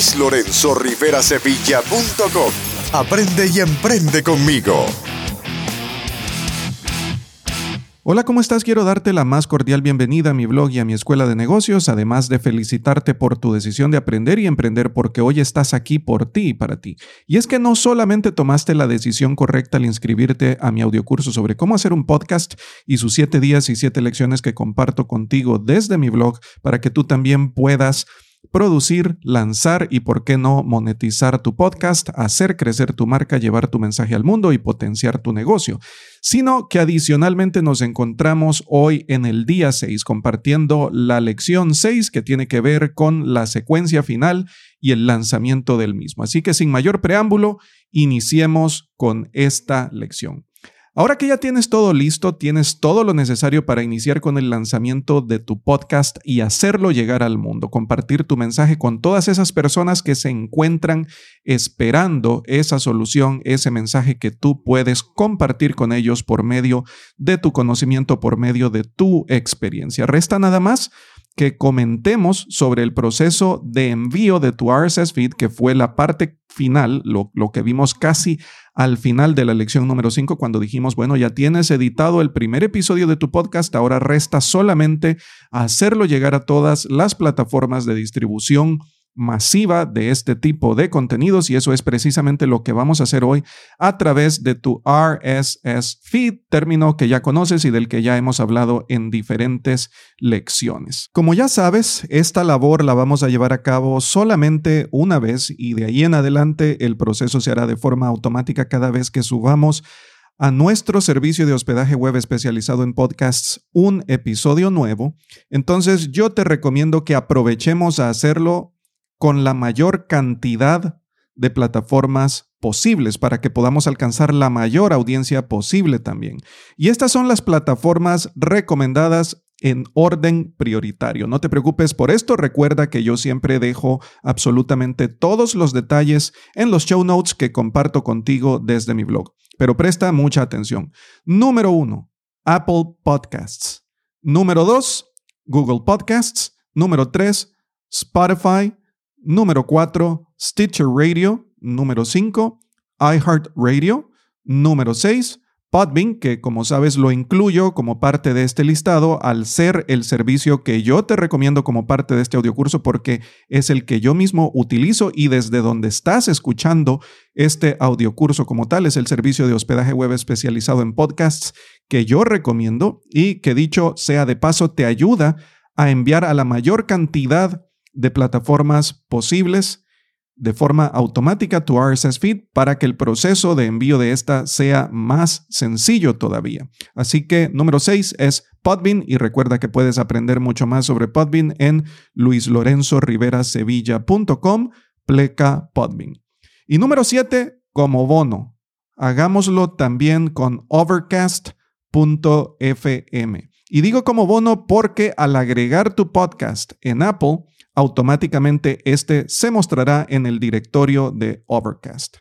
luislorenzorriverasevilla.com. Aprende y emprende conmigo. Hola, ¿cómo estás? Quiero darte la más cordial bienvenida a mi blog y a mi escuela de negocios, además de felicitarte por tu decisión de aprender y emprender porque hoy estás aquí por ti y para ti. Y es que no solamente tomaste la decisión correcta al inscribirte a mi audiocurso sobre cómo hacer un podcast y sus siete días y siete lecciones que comparto contigo desde mi blog para que tú también puedas producir, lanzar y, por qué no, monetizar tu podcast, hacer crecer tu marca, llevar tu mensaje al mundo y potenciar tu negocio, sino que adicionalmente nos encontramos hoy en el día 6 compartiendo la lección 6 que tiene que ver con la secuencia final y el lanzamiento del mismo. Así que sin mayor preámbulo, iniciemos con esta lección. Ahora que ya tienes todo listo, tienes todo lo necesario para iniciar con el lanzamiento de tu podcast y hacerlo llegar al mundo, compartir tu mensaje con todas esas personas que se encuentran esperando esa solución, ese mensaje que tú puedes compartir con ellos por medio de tu conocimiento, por medio de tu experiencia. Resta nada más que comentemos sobre el proceso de envío de tu RSS feed, que fue la parte final, lo, lo que vimos casi al final de la lección número 5 cuando dijimos, bueno, ya tienes editado el primer episodio de tu podcast, ahora resta solamente hacerlo llegar a todas las plataformas de distribución masiva de este tipo de contenidos y eso es precisamente lo que vamos a hacer hoy a través de tu RSS feed, término que ya conoces y del que ya hemos hablado en diferentes lecciones. Como ya sabes, esta labor la vamos a llevar a cabo solamente una vez y de ahí en adelante el proceso se hará de forma automática cada vez que subamos a nuestro servicio de hospedaje web especializado en podcasts un episodio nuevo. Entonces yo te recomiendo que aprovechemos a hacerlo con la mayor cantidad de plataformas posibles para que podamos alcanzar la mayor audiencia posible también. Y estas son las plataformas recomendadas en orden prioritario. No te preocupes por esto, recuerda que yo siempre dejo absolutamente todos los detalles en los show notes que comparto contigo desde mi blog. Pero presta mucha atención. Número uno, Apple Podcasts. Número dos, Google Podcasts. Número tres, Spotify. Número 4, Stitcher Radio. Número 5, iHeartRadio. Número 6, Podbean, que como sabes lo incluyo como parte de este listado al ser el servicio que yo te recomiendo como parte de este audiocurso porque es el que yo mismo utilizo y desde donde estás escuchando este audiocurso como tal es el servicio de hospedaje web especializado en podcasts que yo recomiendo y que dicho sea de paso te ayuda a enviar a la mayor cantidad de plataformas posibles de forma automática tu RSS feed para que el proceso de envío de esta sea más sencillo todavía. Así que número 6 es Podbean y recuerda que puedes aprender mucho más sobre Podbean en luislorenzoriverasevilla.com pleca Podbean. Y número 7, como bono, hagámoslo también con overcast.fm. Y digo como bono porque al agregar tu podcast en Apple, automáticamente este se mostrará en el directorio de Overcast.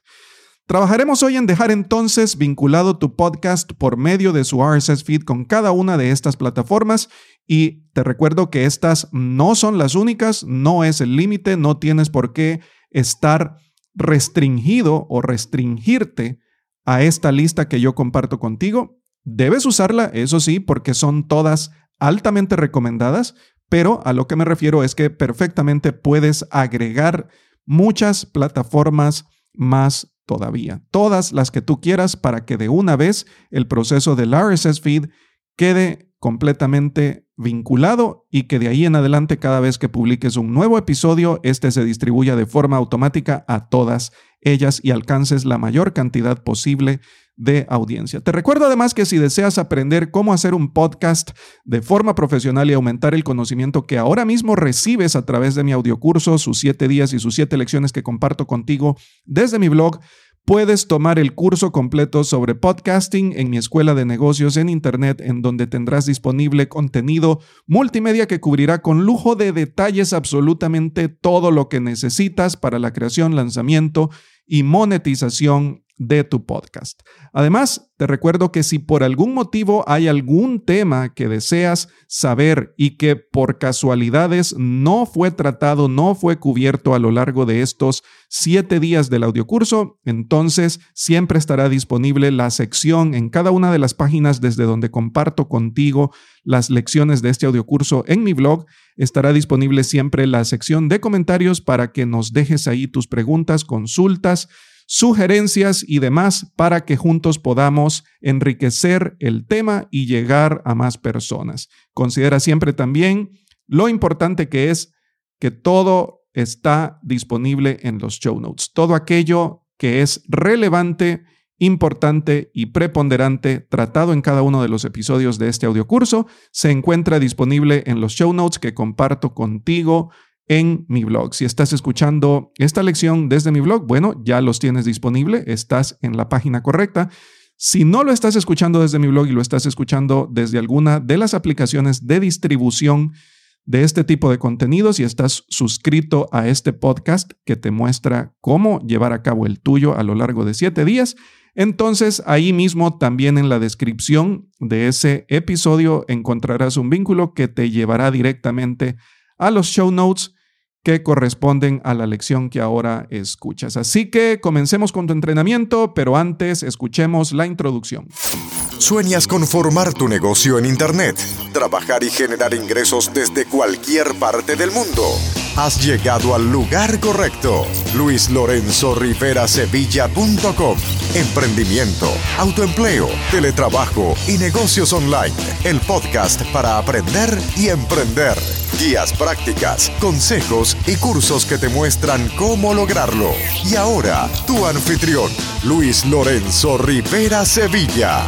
Trabajaremos hoy en dejar entonces vinculado tu podcast por medio de su RSS feed con cada una de estas plataformas y te recuerdo que estas no son las únicas, no es el límite, no tienes por qué estar restringido o restringirte a esta lista que yo comparto contigo. Debes usarla, eso sí, porque son todas altamente recomendadas, pero a lo que me refiero es que perfectamente puedes agregar muchas plataformas más todavía, todas las que tú quieras para que de una vez el proceso del RSS feed quede completamente vinculado y que de ahí en adelante cada vez que publiques un nuevo episodio, este se distribuya de forma automática a todas ellas y alcances la mayor cantidad posible de audiencia. Te recuerdo además que si deseas aprender cómo hacer un podcast de forma profesional y aumentar el conocimiento que ahora mismo recibes a través de mi audiocurso, sus siete días y sus siete lecciones que comparto contigo desde mi blog, Puedes tomar el curso completo sobre podcasting en mi escuela de negocios en Internet, en donde tendrás disponible contenido multimedia que cubrirá con lujo de detalles absolutamente todo lo que necesitas para la creación, lanzamiento y monetización de tu podcast. Además, te recuerdo que si por algún motivo hay algún tema que deseas saber y que por casualidades no fue tratado, no fue cubierto a lo largo de estos siete días del audiocurso, entonces siempre estará disponible la sección en cada una de las páginas desde donde comparto contigo las lecciones de este audiocurso en mi blog. Estará disponible siempre la sección de comentarios para que nos dejes ahí tus preguntas, consultas, sugerencias y demás para que juntos podamos enriquecer el tema y llegar a más personas. Considera siempre también lo importante que es que todo está disponible en los show notes. Todo aquello que es relevante, importante y preponderante tratado en cada uno de los episodios de este audiocurso se encuentra disponible en los show notes que comparto contigo en mi blog. Si estás escuchando esta lección desde mi blog, bueno, ya los tienes disponible, estás en la página correcta. Si no lo estás escuchando desde mi blog y lo estás escuchando desde alguna de las aplicaciones de distribución de este tipo de contenidos y estás suscrito a este podcast que te muestra cómo llevar a cabo el tuyo a lo largo de siete días, entonces ahí mismo también en la descripción de ese episodio encontrarás un vínculo que te llevará directamente a los show notes que corresponden a la lección que ahora escuchas. Así que comencemos con tu entrenamiento, pero antes escuchemos la introducción. ¿Sueñas con formar tu negocio en Internet? Trabajar y generar ingresos desde cualquier parte del mundo. Has llegado al lugar correcto. Luis Lorenzo Rivera Sevilla.com. Emprendimiento, autoempleo, teletrabajo y negocios online. El podcast para aprender y emprender. Guías prácticas, consejos y cursos que te muestran cómo lograrlo. Y ahora, tu anfitrión, Luis Lorenzo Rivera Sevilla.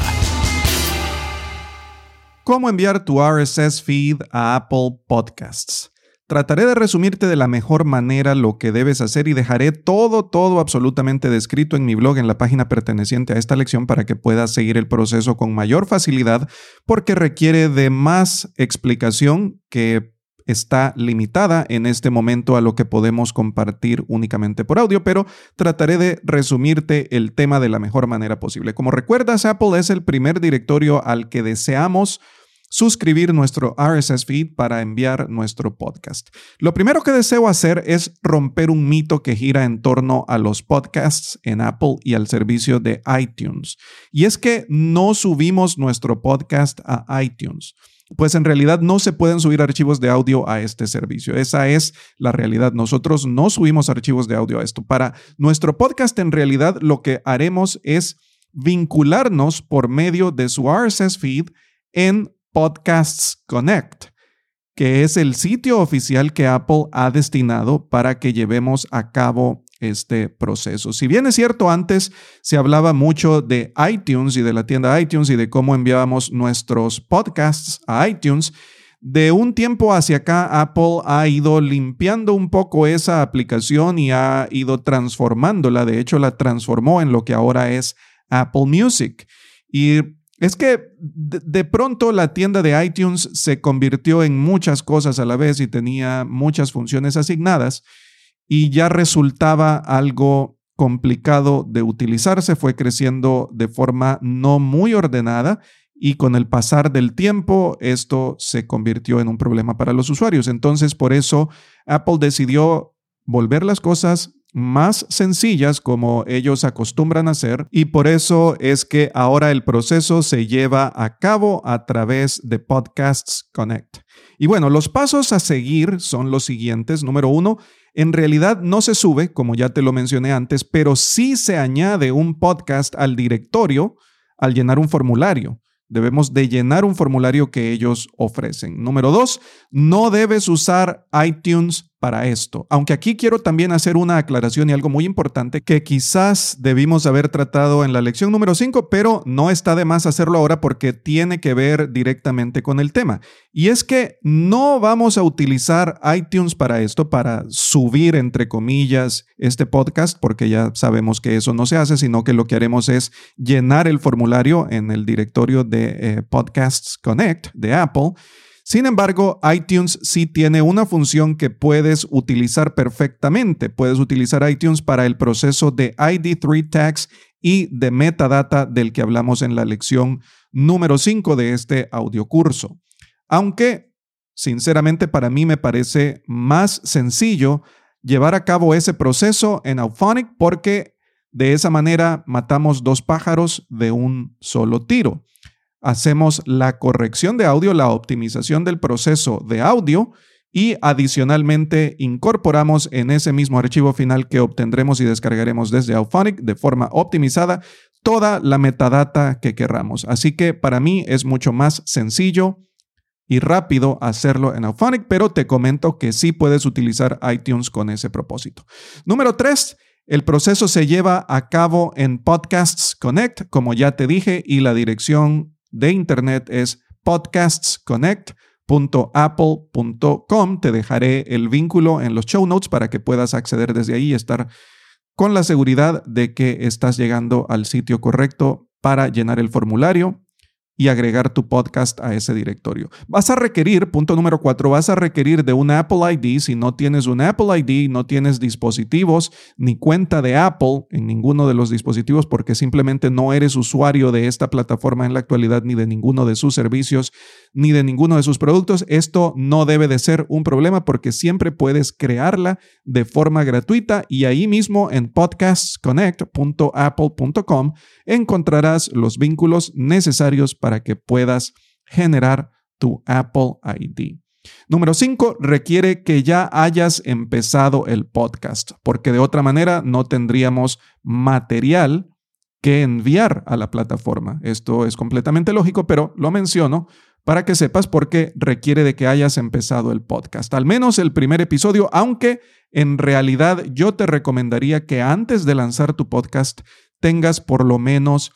¿Cómo enviar tu RSS feed a Apple Podcasts? Trataré de resumirte de la mejor manera lo que debes hacer y dejaré todo, todo absolutamente descrito en mi blog en la página perteneciente a esta lección para que puedas seguir el proceso con mayor facilidad porque requiere de más explicación que está limitada en este momento a lo que podemos compartir únicamente por audio, pero trataré de resumirte el tema de la mejor manera posible. Como recuerdas, Apple es el primer directorio al que deseamos suscribir nuestro RSS feed para enviar nuestro podcast. Lo primero que deseo hacer es romper un mito que gira en torno a los podcasts en Apple y al servicio de iTunes. Y es que no subimos nuestro podcast a iTunes pues en realidad no se pueden subir archivos de audio a este servicio. Esa es la realidad. Nosotros no subimos archivos de audio a esto. Para nuestro podcast, en realidad, lo que haremos es vincularnos por medio de su RSS feed en Podcasts Connect, que es el sitio oficial que Apple ha destinado para que llevemos a cabo este proceso. Si bien es cierto, antes se hablaba mucho de iTunes y de la tienda iTunes y de cómo enviábamos nuestros podcasts a iTunes, de un tiempo hacia acá Apple ha ido limpiando un poco esa aplicación y ha ido transformándola. De hecho, la transformó en lo que ahora es Apple Music. Y es que de, pronto la tienda de iTunes se convirtió en muchas cosas a la vez y tenía muchas funciones asignadas y ya resultaba algo complicado de utilizarse, fue creciendo de forma no muy ordenada y con el pasar del tiempo esto se convirtió en un problema para los usuarios. Entonces, por eso Apple decidió volver las cosas más sencillas como ellos acostumbran a hacer y por eso es que ahora el proceso se lleva a cabo a través de Podcasts Connect. Y bueno, los pasos a seguir son los siguientes. Número uno, en realidad no se sube, como ya te lo mencioné antes, pero sí se añade un podcast al directorio al llenar un formulario. Debemos de llenar un formulario que ellos ofrecen. Número dos, no debes usar iTunes para esto. Aunque aquí quiero también hacer una aclaración y algo muy importante que quizás debimos haber tratado en la lección número 5, pero no está de más hacerlo ahora porque tiene que ver directamente con el tema. Y es que no vamos a utilizar iTunes para esto, para subir, entre comillas, este podcast, porque ya sabemos que eso no se hace, sino que lo que haremos es llenar el formulario en el directorio de eh, Podcasts Connect de Apple sin embargo, iTunes sí tiene una función que puedes utilizar perfectamente. Puedes utilizar iTunes para el proceso de ID3 tags y de metadata del que hablamos en la lección número 5 de este audiocurso. Aunque, sinceramente, para mí me parece más sencillo llevar a cabo ese proceso en Auphonic porque de esa manera matamos dos pájaros de un solo tiro. Hacemos la corrección de audio, la optimización del proceso de audio y adicionalmente incorporamos en ese mismo archivo final que obtendremos y descargaremos desde Auphonic de forma optimizada toda la metadata que querramos. Así que para mí es mucho más sencillo y rápido hacerlo en Auphonic, pero te comento que sí puedes utilizar iTunes con ese propósito. Número tres, el proceso se lleva a cabo en Podcasts Connect, como ya te dije, y la dirección de internet es podcastsconnect.apple.com. Te dejaré el vínculo en los show notes para que puedas acceder desde ahí y estar con la seguridad de que estás llegando al sitio correcto para llenar el formulario y agregar tu podcast a ese directorio. Vas a requerir, punto número cuatro, vas a requerir de un Apple ID. Si no tienes un Apple ID, no tienes dispositivos ni cuenta de Apple en ninguno de los dispositivos porque simplemente no eres usuario de esta plataforma en la actualidad ni de ninguno de sus servicios ni de ninguno de sus productos. Esto no debe de ser un problema porque siempre puedes crearla de forma gratuita y ahí mismo en podcastsconnect.apple.com encontrarás los vínculos necesarios para que puedas generar tu Apple ID. Número 5, requiere que ya hayas empezado el podcast, porque de otra manera no tendríamos material que enviar a la plataforma. Esto es completamente lógico, pero lo menciono para que sepas por qué requiere de que hayas empezado el podcast. Al menos el primer episodio, aunque en realidad yo te recomendaría que antes de lanzar tu podcast tengas por lo menos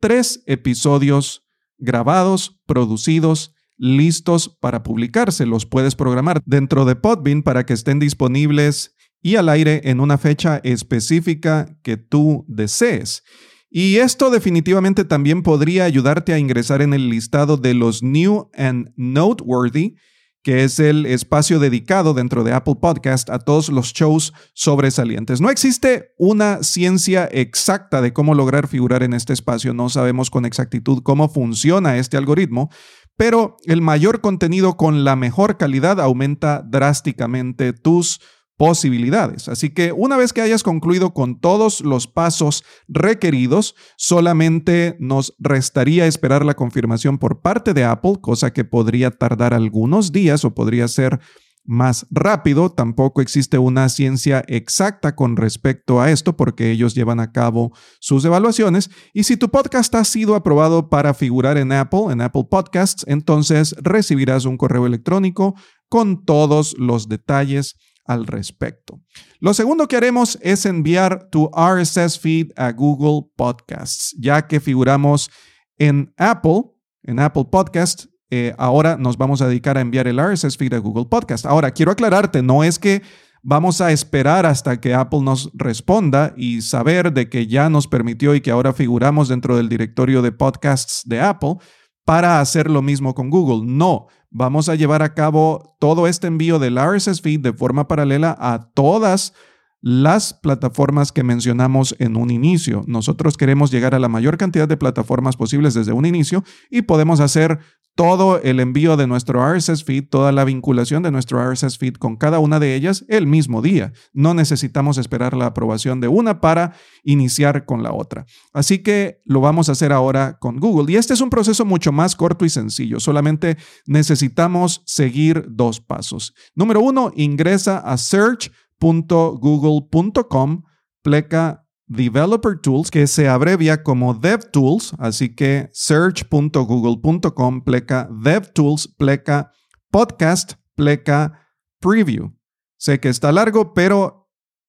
tres episodios grabados, producidos, listos para publicarse. Los puedes programar dentro de Podbean para que estén disponibles y al aire en una fecha específica que tú desees. Y esto definitivamente también podría ayudarte a ingresar en el listado de los New and Noteworthy, que es el espacio dedicado dentro de Apple Podcast a todos los shows sobresalientes. No existe una ciencia exacta de cómo lograr figurar en este espacio, no sabemos con exactitud cómo funciona este algoritmo, pero el mayor contenido con la mejor calidad aumenta drásticamente tus posibilidades. Así que una vez que hayas concluido con todos los pasos requeridos, solamente nos restaría esperar la confirmación por parte de Apple, cosa que podría tardar algunos días o podría ser más rápido. Tampoco existe una ciencia exacta con respecto a esto porque ellos llevan a cabo sus evaluaciones. Y si tu podcast ha sido aprobado para figurar en Apple, en Apple Podcasts, entonces recibirás un correo electrónico con todos los detalles al respecto. Lo segundo que haremos es enviar tu RSS feed a Google Podcasts, ya que figuramos en Apple, en Apple Podcast. Eh, ahora nos vamos a dedicar a enviar el RSS feed a Google Podcast. Ahora, quiero aclararte, no es que vamos a esperar hasta que Apple nos responda y saber de que ya nos permitió y que ahora figuramos dentro del directorio de podcasts de Apple para hacer lo mismo con Google. No, vamos a llevar a cabo todo este envío del RSS feed de forma paralela a todas las plataformas que mencionamos en un inicio. Nosotros queremos llegar a la mayor cantidad de plataformas posibles desde un inicio y podemos hacer todo el envío de nuestro RSS feed, toda la vinculación de nuestro RSS feed con cada una de ellas el mismo día. No necesitamos esperar la aprobación de una para iniciar con la otra. Así que lo vamos a hacer ahora con Google. Y este es un proceso mucho más corto y sencillo. Solamente necesitamos seguir dos pasos. Número uno, ingresa a search .google.com pleca Developer Tools, que se abrevia como DevTools, así que search.google.com pleca DevTools pleca podcast pleca Preview. Sé que está largo, pero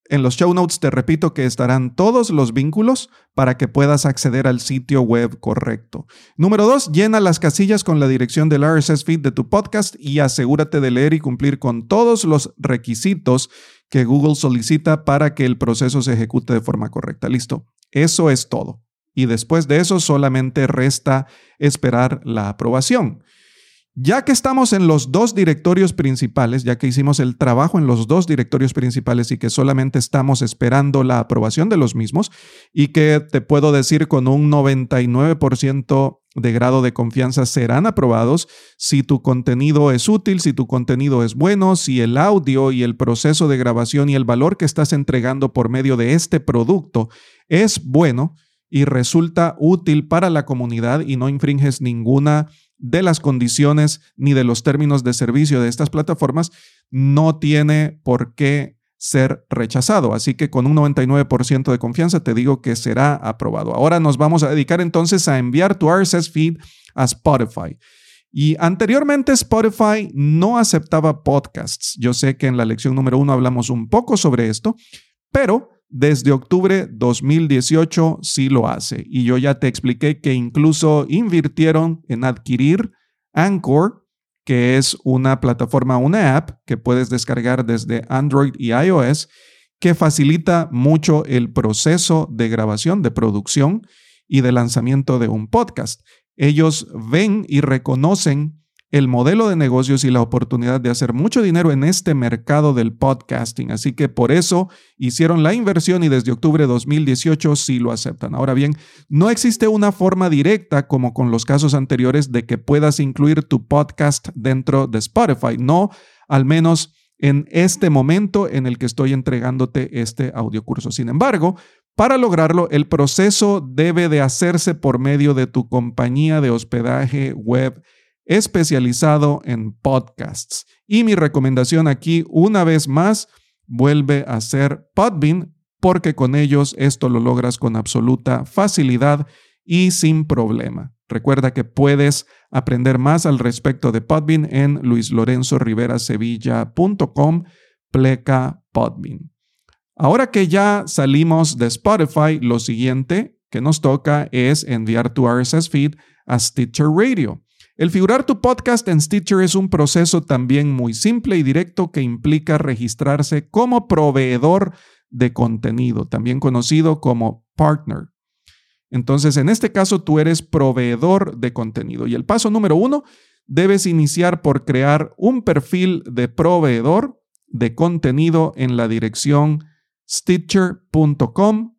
en los show notes te repito que estarán todos los vínculos para que puedas acceder al sitio web correcto. Número dos, llena las casillas con la dirección del RSS feed de tu podcast y asegúrate de leer y cumplir con todos los requisitos que Google solicita para que el proceso se ejecute de forma correcta. Listo. Eso es todo. Y después de eso solamente resta esperar la aprobación. Ya que estamos en los dos directorios principales, ya que hicimos el trabajo en los dos directorios principales y que solamente estamos esperando la aprobación de los mismos y que te puedo decir con un 99% de grado de confianza serán aprobados si tu contenido es útil, si tu contenido es bueno, si el audio y el proceso de grabación y el valor que estás entregando por medio de este producto es bueno y resulta útil para la comunidad y no infringes ninguna de las condiciones ni de los términos de servicio de estas plataformas, no tiene por qué ser rechazado. Así que con un 99% de confianza te digo que será aprobado. Ahora nos vamos a dedicar entonces a enviar tu RSS feed a Spotify. Y anteriormente Spotify no aceptaba podcasts. Yo sé que en la lección número uno hablamos un poco sobre esto, pero desde octubre 2018 sí lo hace. Y yo ya te expliqué que incluso invirtieron en adquirir Anchor, que es una plataforma, una app que puedes descargar desde Android y iOS, que facilita mucho el proceso de grabación, de producción y de lanzamiento de un podcast. Ellos ven y reconocen el modelo de negocios y la oportunidad de hacer mucho dinero en este mercado del podcasting. Así que por eso hicieron la inversión y desde octubre de 2018 sí lo aceptan. Ahora bien, no existe una forma directa como con los casos anteriores de que puedas incluir tu podcast dentro de Spotify. No, al menos en este momento en el que estoy entregándote este audio curso. Sin embargo, para lograrlo, el proceso debe de hacerse por medio de tu compañía de hospedaje web especializado en podcasts. Y mi recomendación aquí, una vez más, vuelve a ser Podbean, porque con ellos esto lo logras con absoluta facilidad y sin problema. Recuerda que puedes aprender más al respecto de Podbean en luislorenzoriverasevilla.com pleca Podbean. Ahora que ya salimos de Spotify, lo siguiente que nos toca es enviar tu RSS feed a Stitcher Radio. El figurar tu podcast en Stitcher es un proceso también muy simple y directo que implica registrarse como proveedor de contenido, también conocido como partner. Entonces, en este caso, tú eres proveedor de contenido. Y el paso número uno, debes iniciar por crear un perfil de proveedor de contenido en la dirección stitcher.com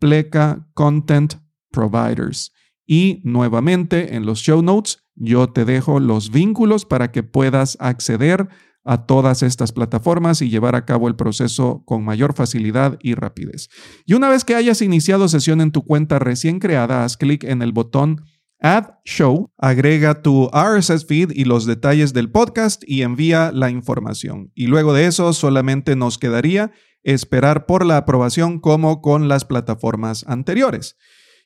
pleca content providers. Y nuevamente en los show notes yo te dejo los vínculos para que puedas acceder a todas estas plataformas y llevar a cabo el proceso con mayor facilidad y rapidez. Y una vez que hayas iniciado sesión en tu cuenta recién creada, haz clic en el botón Add Show, agrega tu RSS feed y los detalles del podcast y envía la información. Y luego de eso solamente nos quedaría esperar por la aprobación como con las plataformas anteriores.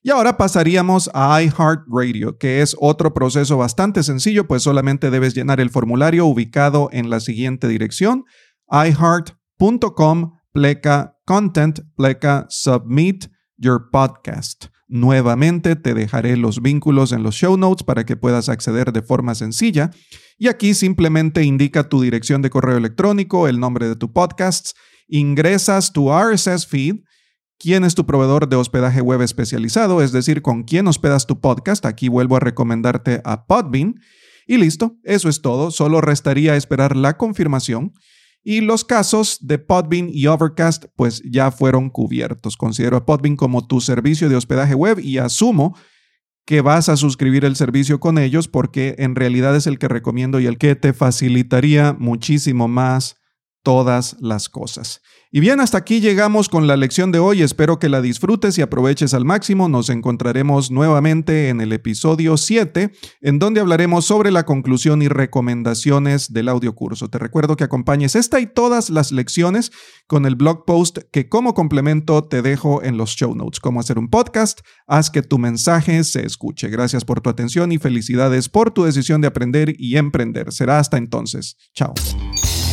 Y ahora pasaríamos a iHeartRadio, que es otro proceso bastante sencillo, pues solamente debes llenar el formulario ubicado en la siguiente dirección, iheart.com pleca content pleca submit your podcast. Nuevamente te dejaré los vínculos en los show notes para que puedas acceder de forma sencilla. Y aquí simplemente indica tu dirección de correo electrónico, el nombre de tu podcast, ingresas tu RSS feed quién es tu proveedor de hospedaje web especializado, es decir, con quién hospedas tu podcast. Aquí vuelvo a recomendarte a Podbean. Y listo, eso es todo. Solo restaría esperar la confirmación. Y los casos de Podbean y Overcast pues ya fueron cubiertos. Considero a Podbean como tu servicio de hospedaje web y asumo que vas a suscribir el servicio con ellos porque en realidad es el que recomiendo y el que te facilitaría muchísimo más todas las cosas. Y bien, hasta aquí llegamos con la lección de hoy. Espero que la disfrutes y aproveches al máximo. Nos encontraremos nuevamente en el episodio 7, en donde hablaremos sobre la conclusión y recomendaciones del audio curso. Te recuerdo que acompañes esta y todas las lecciones con el blog post que como complemento te dejo en los show notes. Cómo hacer un podcast, haz que tu mensaje se escuche. Gracias por tu atención y felicidades por tu decisión de aprender y emprender. Será hasta entonces. Chao.